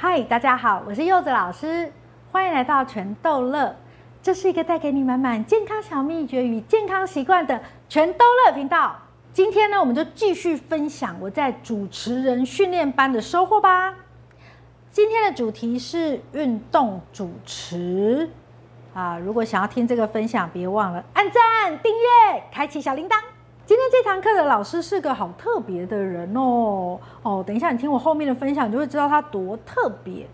嗨，大家好，我是柚子老师，欢迎来到全逗乐。这是一个带给你满满健康小秘诀与健康习惯的全逗乐频道。今天呢，我们就继续分享我在主持人训练班的收获吧。今天的主题是运动主持啊，如果想要听这个分享，别忘了按赞、订阅、开启小铃铛。今天这堂课的老师是个好特别的人哦哦，等一下你听我后面的分享，你就会知道他多特别。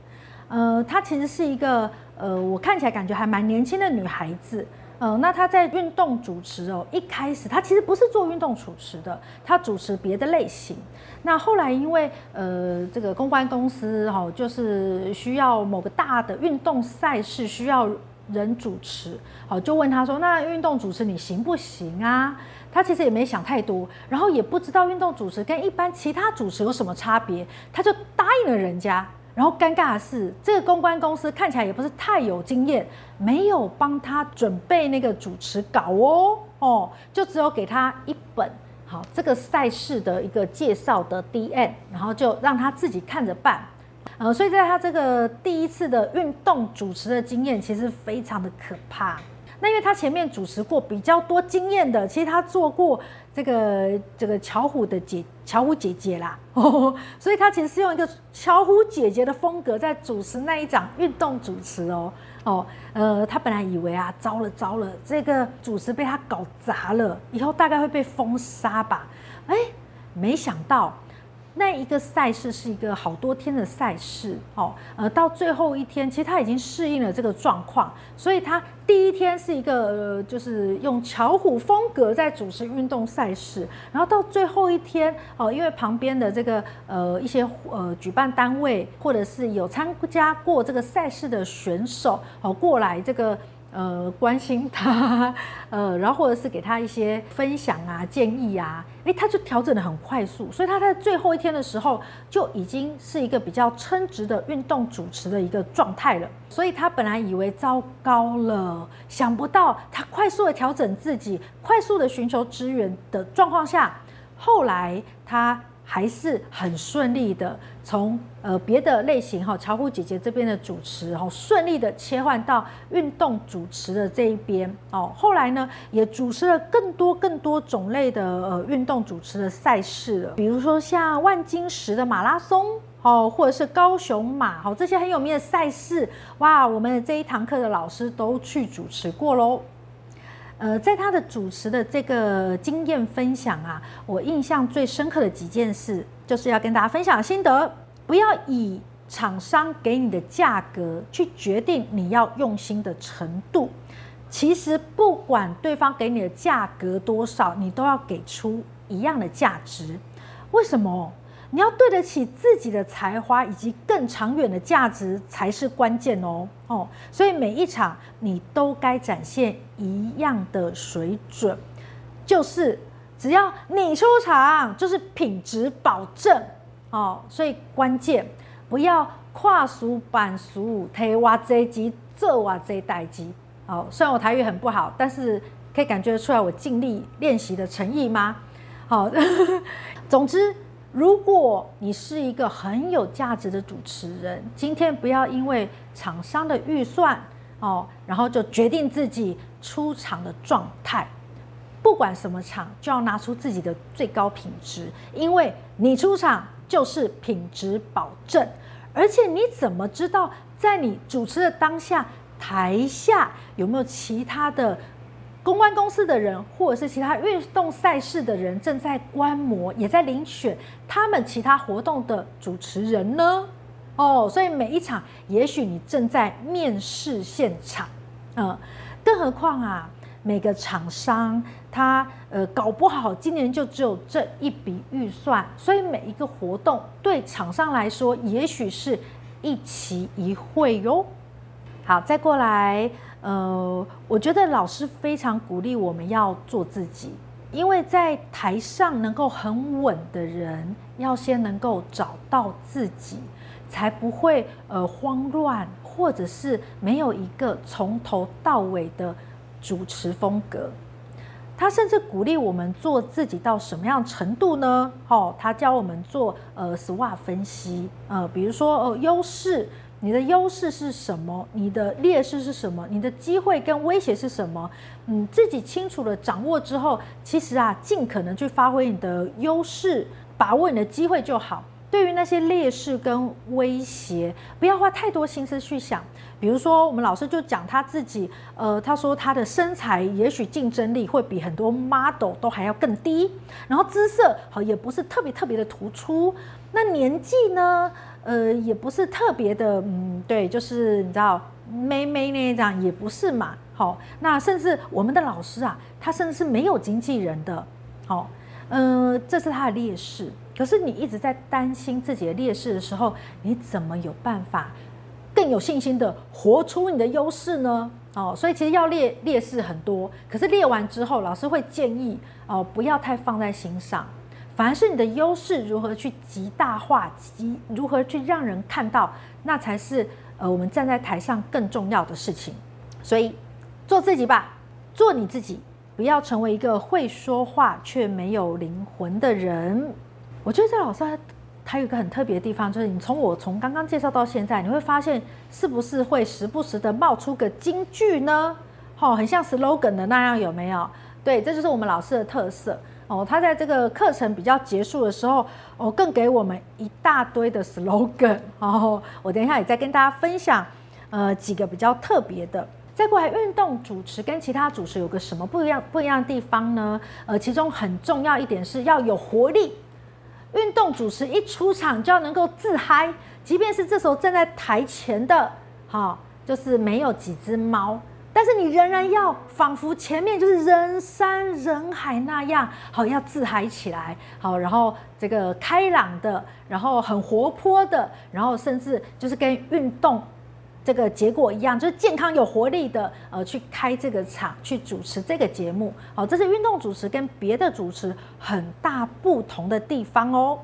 呃，她其实是一个呃，我看起来感觉还蛮年轻的女孩子。呃，那她在运动主持哦，一开始她其实不是做运动主持的，她主持别的类型。那后来因为呃，这个公关公司哈，就是需要某个大的运动赛事需要人主持，好，就问他说：“那运动主持你行不行啊？”他其实也没想太多，然后也不知道运动主持跟一般其他主持有什么差别，他就答应了人家。然后尴尬的是，这个公关公司看起来也不是太有经验，没有帮他准备那个主持稿哦哦，就只有给他一本好这个赛事的一个介绍的 DM，然后就让他自己看着办。呃，所以在他这个第一次的运动主持的经验，其实非常的可怕。那因为他前面主持过比较多经验的，其实他做过这个这个巧虎的姐巧虎姐姐啦，所以他其实是用一个巧虎姐姐的风格在主持那一场运动主持哦哦，呃，他本来以为啊，糟了糟了，这个主持被他搞砸了，以后大概会被封杀吧，哎，没想到。那一个赛事是一个好多天的赛事哦，呃，到最后一天，其实他已经适应了这个状况，所以他第一天是一个呃，就是用巧虎风格在主持运动赛事，然后到最后一天哦，因为旁边的这个呃一些呃举办单位或者是有参加过这个赛事的选手哦过来这个。呃，关心他，呃，然后或者是给他一些分享啊、建议啊，诶，他就调整得很快速，所以他在最后一天的时候就已经是一个比较称职的运动主持的一个状态了。所以他本来以为糟糕了，想不到他快速的调整自己，快速的寻求支援的状况下，后来他。还是很顺利的从呃别的类型哈，巧虎姐姐这边的主持哈，顺利的切换到运动主持的这一边哦。后来呢，也主持了更多更多种类的呃运动主持的赛事了，比如说像万金石的马拉松哦，或者是高雄马哦，这些很有名的赛事哇，我们这一堂课的老师都去主持过喽。呃，在他的主持的这个经验分享啊，我印象最深刻的几件事，就是要跟大家分享心得。不要以厂商给你的价格去决定你要用心的程度。其实不管对方给你的价格多少，你都要给出一样的价值。为什么？你要对得起自己的才华，以及更长远的价值才是关键哦哦，所以每一场你都该展现一样的水准，就是只要你出场，就是品质保证哦。所以关键不要跨俗板俗，推哇这机，这哇这代机哦。虽然我台语很不好，但是可以感觉出来我尽力练习的诚意吗？好，总之。如果你是一个很有价值的主持人，今天不要因为厂商的预算哦，然后就决定自己出场的状态。不管什么场，就要拿出自己的最高品质，因为你出场就是品质保证。而且你怎么知道在你主持的当下，台下有没有其他的？公关公司的人，或者是其他运动赛事的人，正在观摩，也在遴选他们其他活动的主持人呢。哦，所以每一场，也许你正在面试现场，嗯，更何况啊，每个厂商他呃搞不好今年就只有这一笔预算，所以每一个活动对厂商来说，也许是一期一会哟。好，再过来。呃，我觉得老师非常鼓励我们要做自己，因为在台上能够很稳的人，要先能够找到自己，才不会呃慌乱，或者是没有一个从头到尾的主持风格。他甚至鼓励我们做自己到什么样程度呢？哦，他教我们做呃 SWOT 分析，呃，比如说呃优势，你的优势是什么？你的劣势是什么？你的机会跟威胁是什么？嗯，自己清楚的掌握之后，其实啊，尽可能去发挥你的优势，把握你的机会就好。对于那些劣势跟威胁，不要花太多心思去想。比如说，我们老师就讲他自己，呃，他说他的身材也许竞争力会比很多 model 都还要更低，然后姿色好也不是特别特别的突出，那年纪呢，呃，也不是特别的，嗯，对，就是你知道，妹妹那样也不是嘛，好，那甚至我们的老师啊，他甚至是没有经纪人的，好，呃，这是他的劣势。可是你一直在担心自己的劣势的时候，你怎么有办法更有信心的活出你的优势呢？哦，所以其实要列劣势很多，可是列完之后，老师会建议哦，不要太放在心上，反而是你的优势如何去极大化，极如何去让人看到，那才是呃我们站在台上更重要的事情。所以做自己吧，做你自己，不要成为一个会说话却没有灵魂的人。我觉得这老师他有一个很特别的地方，就是你从我从刚刚介绍到现在，你会发现是不是会时不时的冒出个金句呢？哦，很像 slogan 的那样，有没有？对，这就是我们老师的特色哦。他在这个课程比较结束的时候，哦，更给我们一大堆的 slogan 哦。我等一下也再跟大家分享，呃，几个比较特别的。再过来，运动主持跟其他主持有个什么不一样不一样的地方呢？呃，其中很重要一点是要有活力。运动主持一出场就要能够自嗨，即便是这时候站在台前的，哈，就是没有几只猫，但是你仍然要仿佛前面就是人山人海那样，好，要自嗨起来，好，然后这个开朗的，然后很活泼的，然后甚至就是跟运动。这个结果一样，就是健康有活力的，呃，去开这个场，去主持这个节目。好，这是运动主持跟别的主持很大不同的地方哦。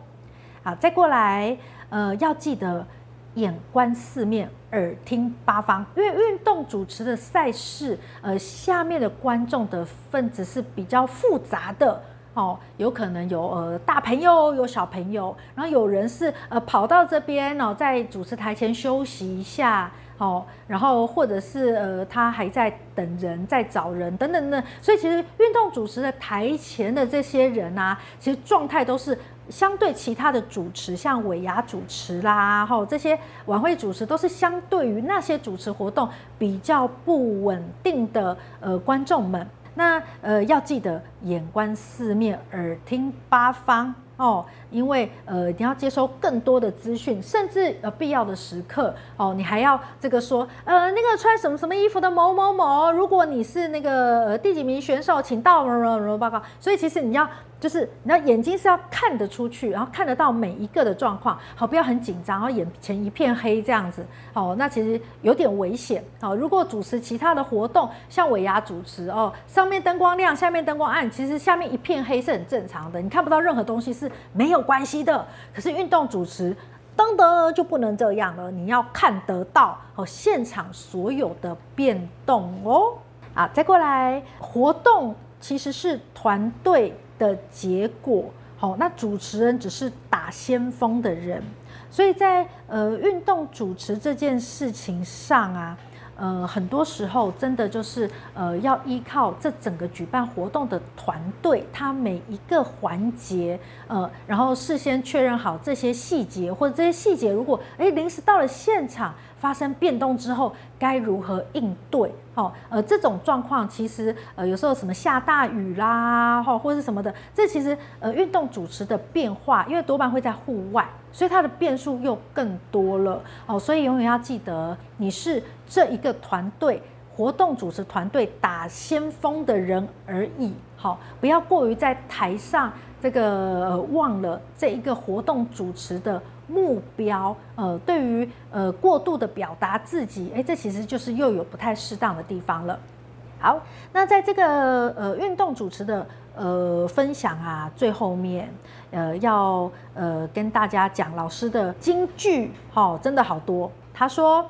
好，再过来，呃，要记得眼观四面，耳听八方，因为运动主持的赛事，呃，下面的观众的分子是比较复杂的哦，有可能有呃大朋友，有小朋友，然后有人是呃跑到这边哦，在主持台前休息一下。哦，然后或者是呃，他还在等人，在找人等等等，所以其实运动主持的台前的这些人啊，其实状态都是相对其他的主持，像尾牙主持啦，吼，这些晚会主持都是相对于那些主持活动比较不稳定的呃观众们，那呃要记得眼观四面，耳听八方。哦，因为呃，你要接收更多的资讯，甚至呃必要的时刻哦，你还要这个说呃那个穿什么什么衣服的某某某，如果你是那个呃第几名选手，请到某某某报告。所以其实你要。就是你的眼睛是要看得出去，然后看得到每一个的状况，好，不要很紧张，然后眼前一片黑这样子，哦，那其实有点危险，哦，如果主持其他的活动，像尾牙主持哦，上面灯光亮，下面灯光暗，其实下面一片黑是很正常的，你看不到任何东西是没有关系的。可是运动主持，噔噔就不能这样了，你要看得到哦，现场所有的变动哦，啊，再过来，活动其实是团队的结果，好，那主持人只是打先锋的人，所以在呃运动主持这件事情上啊，呃很多时候真的就是呃要依靠这整个举办活动的团队，他每一个环节，呃，然后事先确认好这些细节，或者这些细节如果诶临时到了现场。发生变动之后该如何应对？哦，呃，这种状况其实呃有时候什么下大雨啦，哈，或者什么的，这其实呃运动主持的变化，因为多半会在户外，所以它的变数又更多了。哦，所以永远要记得你是这一个团队活动主持团队打先锋的人而已。好，不要过于在台上这个、呃、忘了这一个活动主持的。目标，呃，对于呃过度的表达自己，诶，这其实就是又有不太适当的地方了。好，那在这个呃运动主持的呃分享啊，最后面呃要呃跟大家讲老师的金句，好、哦，真的好多。他说：“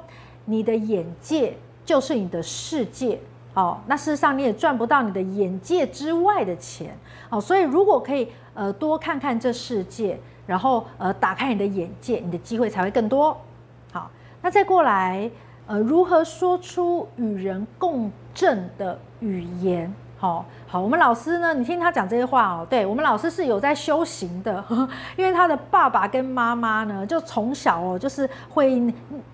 你的眼界就是你的世界，哦，那事实上你也赚不到你的眼界之外的钱，哦，所以如果可以呃多看看这世界，然后呃打开你的眼界，你的机会才会更多。好，那再过来呃如何说出与人共振的语言？好好，我们老师呢，你听他讲这些话哦，对，我们老师是有在修行的，因为他的爸爸跟妈妈呢，就从小哦就是会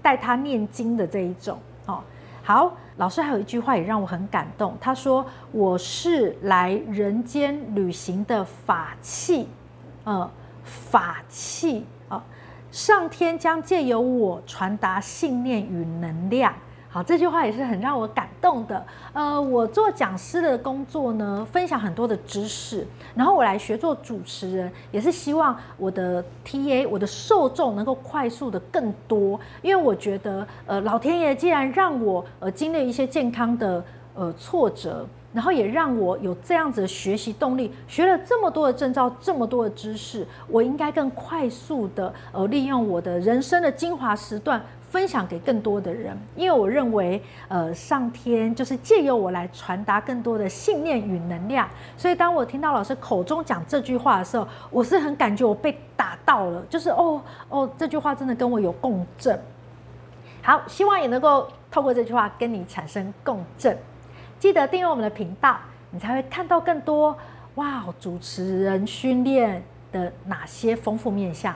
带他念经的这一种。哦，好。老师还有一句话也让我很感动，他说：“我是来人间旅行的法器，呃，法器啊，上天将借由我传达信念与能量。”好，这句话也是很让我感动的。呃，我做讲师的工作呢，分享很多的知识，然后我来学做主持人，也是希望我的 TA，我的受众能够快速的更多。因为我觉得，呃，老天爷既然让我呃经历一些健康的呃挫折，然后也让我有这样子的学习动力，学了这么多的证照，这么多的知识，我应该更快速的呃利用我的人生的精华时段。分享给更多的人，因为我认为，呃，上天就是借由我来传达更多的信念与能量。所以，当我听到老师口中讲这句话的时候，我是很感觉我被打到了，就是哦哦，这句话真的跟我有共振。好，希望也能够透过这句话跟你产生共振。记得订阅我们的频道，你才会看到更多哇，主持人训练的哪些丰富面向。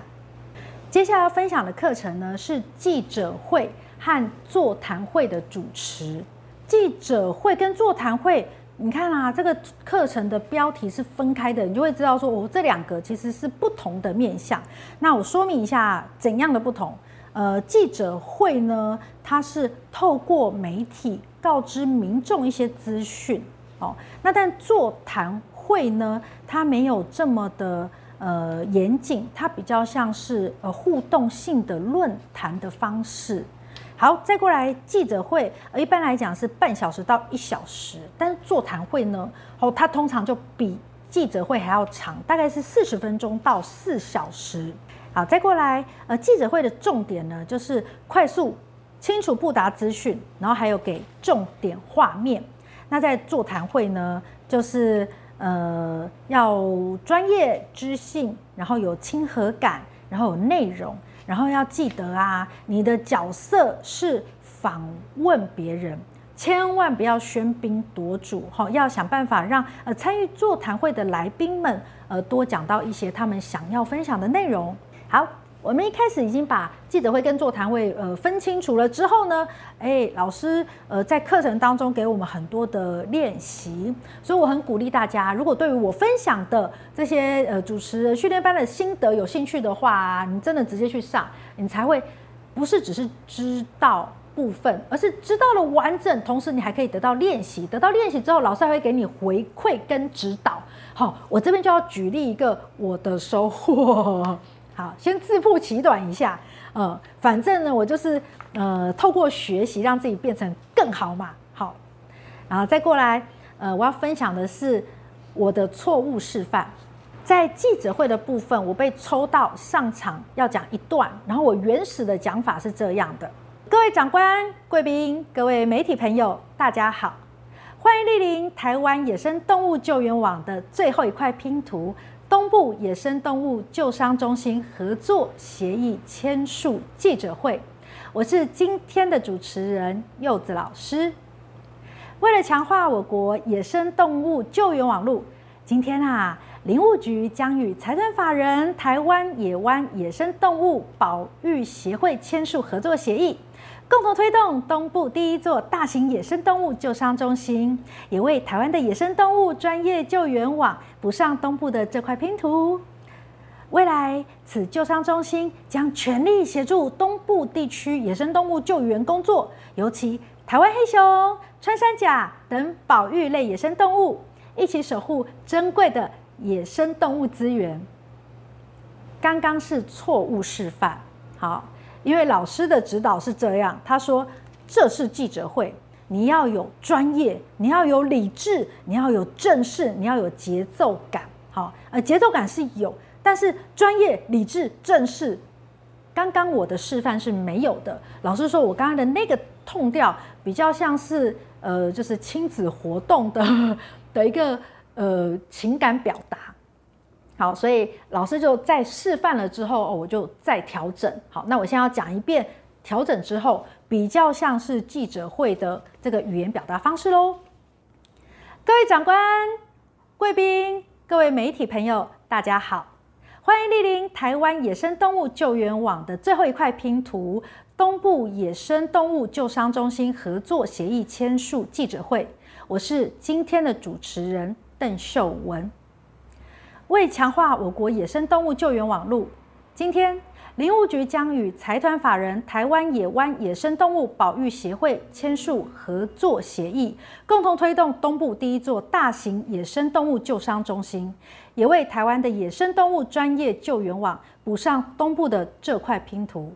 接下来要分享的课程呢，是记者会和座谈会的主持。记者会跟座谈会，你看啊，这个课程的标题是分开的，你就会知道说，我这两个其实是不同的面向。那我说明一下怎样的不同。呃，记者会呢，它是透过媒体告知民众一些资讯，哦，那但座谈会呢，它没有这么的。呃，严谨，它比较像是呃互动性的论坛的方式。好，再过来记者会，一般来讲是半小时到一小时，但是座谈会呢，哦，它通常就比记者会还要长，大概是四十分钟到四小时。好，再过来，呃，记者会的重点呢，就是快速、清楚布达资讯，然后还有给重点画面。那在座谈会呢，就是。呃，要专业知性，然后有亲和感，然后有内容，然后要记得啊，你的角色是访问别人，千万不要喧宾夺主哈，要想办法让呃参与座谈会的来宾们呃多讲到一些他们想要分享的内容。好。我们一开始已经把记者会跟座谈会呃分清楚了之后呢，哎，老师呃在课程当中给我们很多的练习，所以我很鼓励大家，如果对于我分享的这些呃主持人训练班的心得有兴趣的话，你真的直接去上，你才会不是只是知道部分，而是知道了完整，同时你还可以得到练习，得到练习之后，老师还会给你回馈跟指导。好，我这边就要举例一个我的收获。好，先自曝其短一下，呃，反正呢，我就是呃，透过学习让自己变成更好嘛。好，然后再过来，呃，我要分享的是我的错误示范。在记者会的部分，我被抽到上场要讲一段，然后我原始的讲法是这样的：各位长官、贵宾、各位媒体朋友，大家好，欢迎莅临台湾野生动物救援网的最后一块拼图。东部野生动物救伤中心合作协议签署记者会，我是今天的主持人柚子老师。为了强化我国野生动物救援网络，今天啊，林务局将与财团法人台湾野湾野生动物保育协会签署合作协议。共同推动东部第一座大型野生动物救伤中心，也为台湾的野生动物专业救援网补上东部的这块拼图。未来，此救伤中心将全力协助东部地区野生动物救援工作，尤其台湾黑熊、穿山甲等保育类野生动物，一起守护珍贵的野生动物资源。刚刚是错误示范，好。因为老师的指导是这样，他说：“这是记者会，你要有专业，你要有理智，你要有正式，你要有节奏感。好，呃，节奏感是有，但是专业、理智、正式，刚刚我的示范是没有的。老师说我刚刚的那个痛调比较像是呃，就是亲子活动的的一个呃情感表达。好，所以老师就在示范了之后，我就再调整。好，那我现在要讲一遍，调整之后比较像是记者会的这个语言表达方式喽。各位长官、贵宾、各位媒体朋友，大家好，欢迎莅临台湾野生动物救援网的最后一块拼图——东部野生动物救伤中心合作协议签署记者会。我是今天的主持人邓秀文。为强化我国野生动物救援网络，今天林务局将与财团法人台湾野湾野生动物保育协会签署合作协议，共同推动东部第一座大型野生动物救伤中心，也为台湾的野生动物专业救援网补上东部的这块拼图。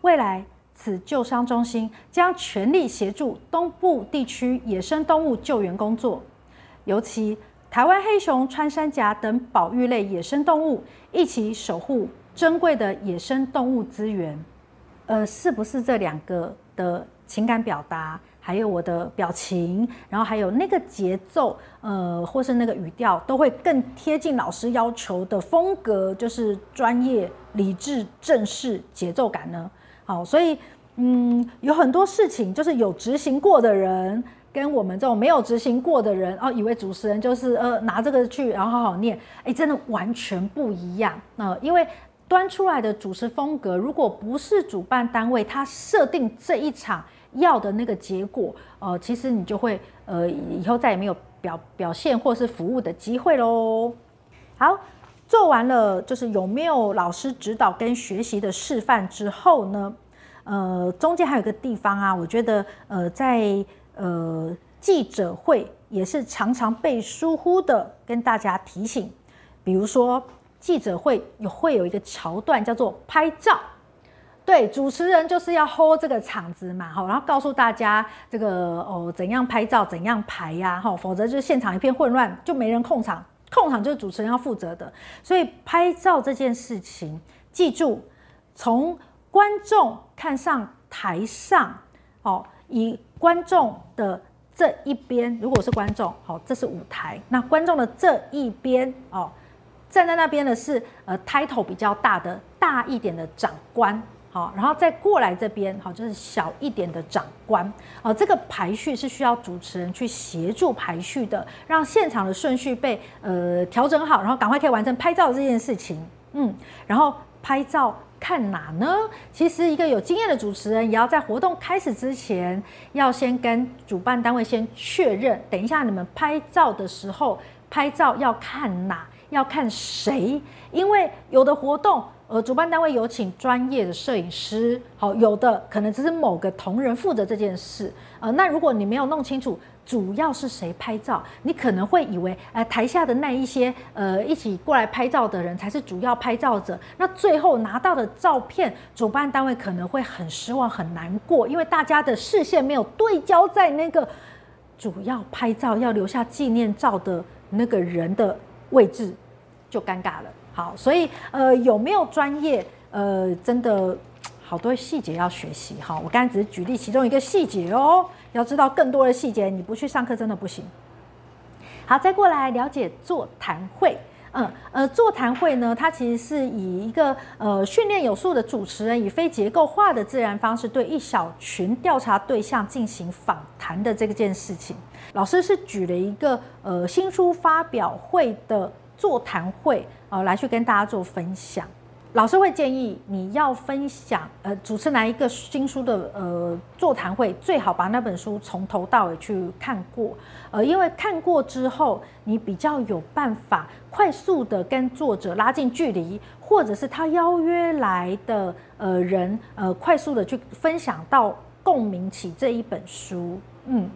未来，此救伤中心将全力协助东部地区野生动物救援工作，尤其。台湾黑熊、穿山甲等保育类野生动物，一起守护珍贵的野生动物资源。呃，是不是这两个的情感表达，还有我的表情，然后还有那个节奏，呃，或是那个语调，都会更贴近老师要求的风格，就是专业、理智、正式、节奏感呢？好，所以，嗯，有很多事情就是有执行过的人。跟我们这种没有执行过的人哦，以为主持人就是呃拿这个去，然后好好念，哎，真的完全不一样。那、呃、因为端出来的主持风格，如果不是主办单位他设定这一场要的那个结果，呃，其实你就会呃以后再也没有表表现或是服务的机会喽。好，做完了就是有没有老师指导跟学习的示范之后呢，呃，中间还有一个地方啊，我觉得呃在。呃，记者会也是常常被疏忽的，跟大家提醒。比如说，记者会有会有一个桥段叫做拍照，对，主持人就是要 hold 这个场子嘛，好，然后告诉大家这个哦怎样拍照，怎样排呀，哈，否则就是现场一片混乱，就没人控场，控场就是主持人要负责的。所以拍照这件事情，记住，从观众看上台上，哦，以。观众的这一边，如果是观众，好，这是舞台。那观众的这一边，哦，站在那边的是呃，title 比较大的大一点的长官，好，然后再过来这边，好，就是小一点的长官。哦，这个排序是需要主持人去协助排序的，让现场的顺序被呃调整好，然后赶快可以完成拍照这件事情。嗯，然后拍照。看哪呢？其实一个有经验的主持人，也要在活动开始之前，要先跟主办单位先确认。等一下你们拍照的时候，拍照要看哪？要看谁？因为有的活动，呃，主办单位有请专业的摄影师，好，有的可能只是某个同仁负责这件事。呃，那如果你没有弄清楚。主要是谁拍照？你可能会以为，呃，台下的那一些，呃，一起过来拍照的人才是主要拍照者。那最后拿到的照片，主办单位可能会很失望、很难过，因为大家的视线没有对焦在那个主要拍照要留下纪念照的那个人的位置，就尴尬了。好，所以，呃，有没有专业？呃，真的好多细节要学习。哈，我刚才只是举例其中一个细节哦。要知道更多的细节，你不去上课真的不行。好，再过来了解座谈会。嗯呃，座谈会呢，它其实是以一个呃训练有素的主持人，以非结构化的自然方式，对一小群调查对象进行访谈的这件事情。老师是举了一个呃新书发表会的座谈会呃来去跟大家做分享。老师会建议你要分享，呃，主持哪一个新书的呃座谈会，最好把那本书从头到尾去看过，呃，因为看过之后，你比较有办法快速的跟作者拉近距离，或者是他邀约来的呃人，呃，快速的去分享到共鸣起这一本书。嗯，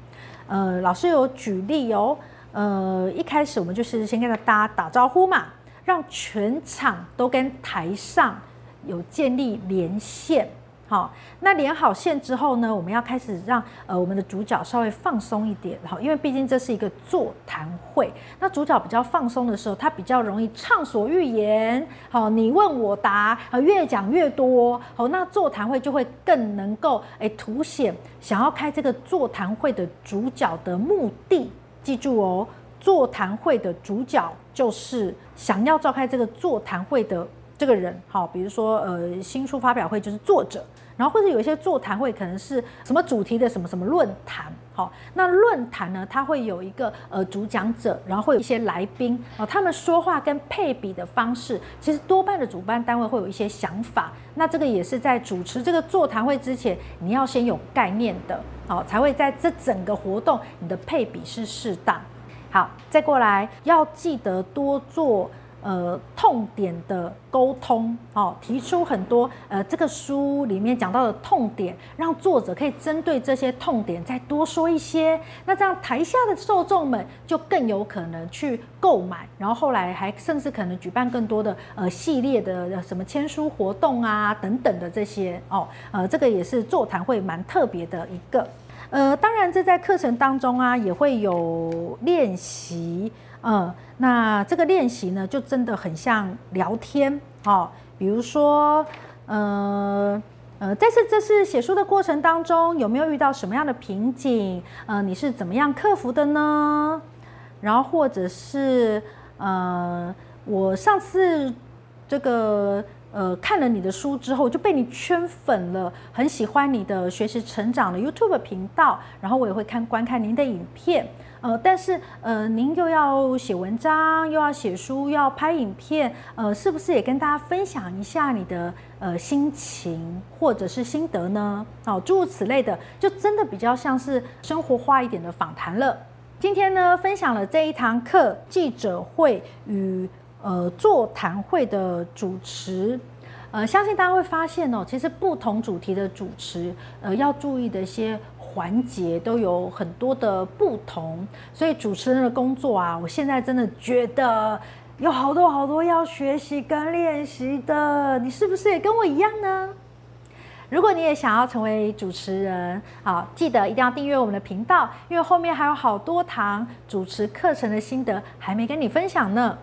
呃，老师有举例哦，呃，一开始我们就是先跟大家打招呼嘛。让全场都跟台上有建立连线，好，那连好线之后呢，我们要开始让呃我们的主角稍微放松一点，好，因为毕竟这是一个座谈会，那主角比较放松的时候，他比较容易畅所欲言，好，你问我答，啊，越讲越多，好，那座谈会就会更能够诶凸显想要开这个座谈会的主角的目的，记住哦，座谈会的主角就是想要召开这个座谈会的。这个人好，比如说呃，新书发表会就是作者，然后或者有一些座谈会可能是什么主题的什么什么论坛，好，那论坛呢，它会有一个呃主讲者，然后会有一些来宾，哦，他们说话跟配比的方式，其实多半的主办单位会有一些想法，那这个也是在主持这个座谈会之前，你要先有概念的，好，才会在这整个活动你的配比是适当。好，再过来要记得多做。呃，痛点的沟通，哦，提出很多呃，这个书里面讲到的痛点，让作者可以针对这些痛点再多说一些。那这样台下的受众们就更有可能去购买，然后后来还甚至可能举办更多的呃系列的什么签书活动啊等等的这些哦，呃，这个也是座谈会蛮特别的一个。呃，当然这在课程当中啊也会有练习。嗯，那这个练习呢，就真的很像聊天哦。比如说，呃呃，在这这次写书的过程当中，有没有遇到什么样的瓶颈？呃，你是怎么样克服的呢？然后或者是，呃，我上次这个呃看了你的书之后，就被你圈粉了，很喜欢你的学习成长的 YouTube 频道，然后我也会看观看您的影片。呃，但是呃，您又要写文章，又要写书，又要拍影片，呃，是不是也跟大家分享一下你的呃心情或者是心得呢？哦，诸如此类的，就真的比较像是生活化一点的访谈了。今天呢，分享了这一堂课，记者会与呃座谈会的主持，呃，相信大家会发现哦，其实不同主题的主持，呃，要注意的一些。环节都有很多的不同，所以主持人的工作啊，我现在真的觉得有好多好多要学习跟练习的。你是不是也跟我一样呢？如果你也想要成为主持人，好，记得一定要订阅我们的频道，因为后面还有好多堂主持课程的心得还没跟你分享呢。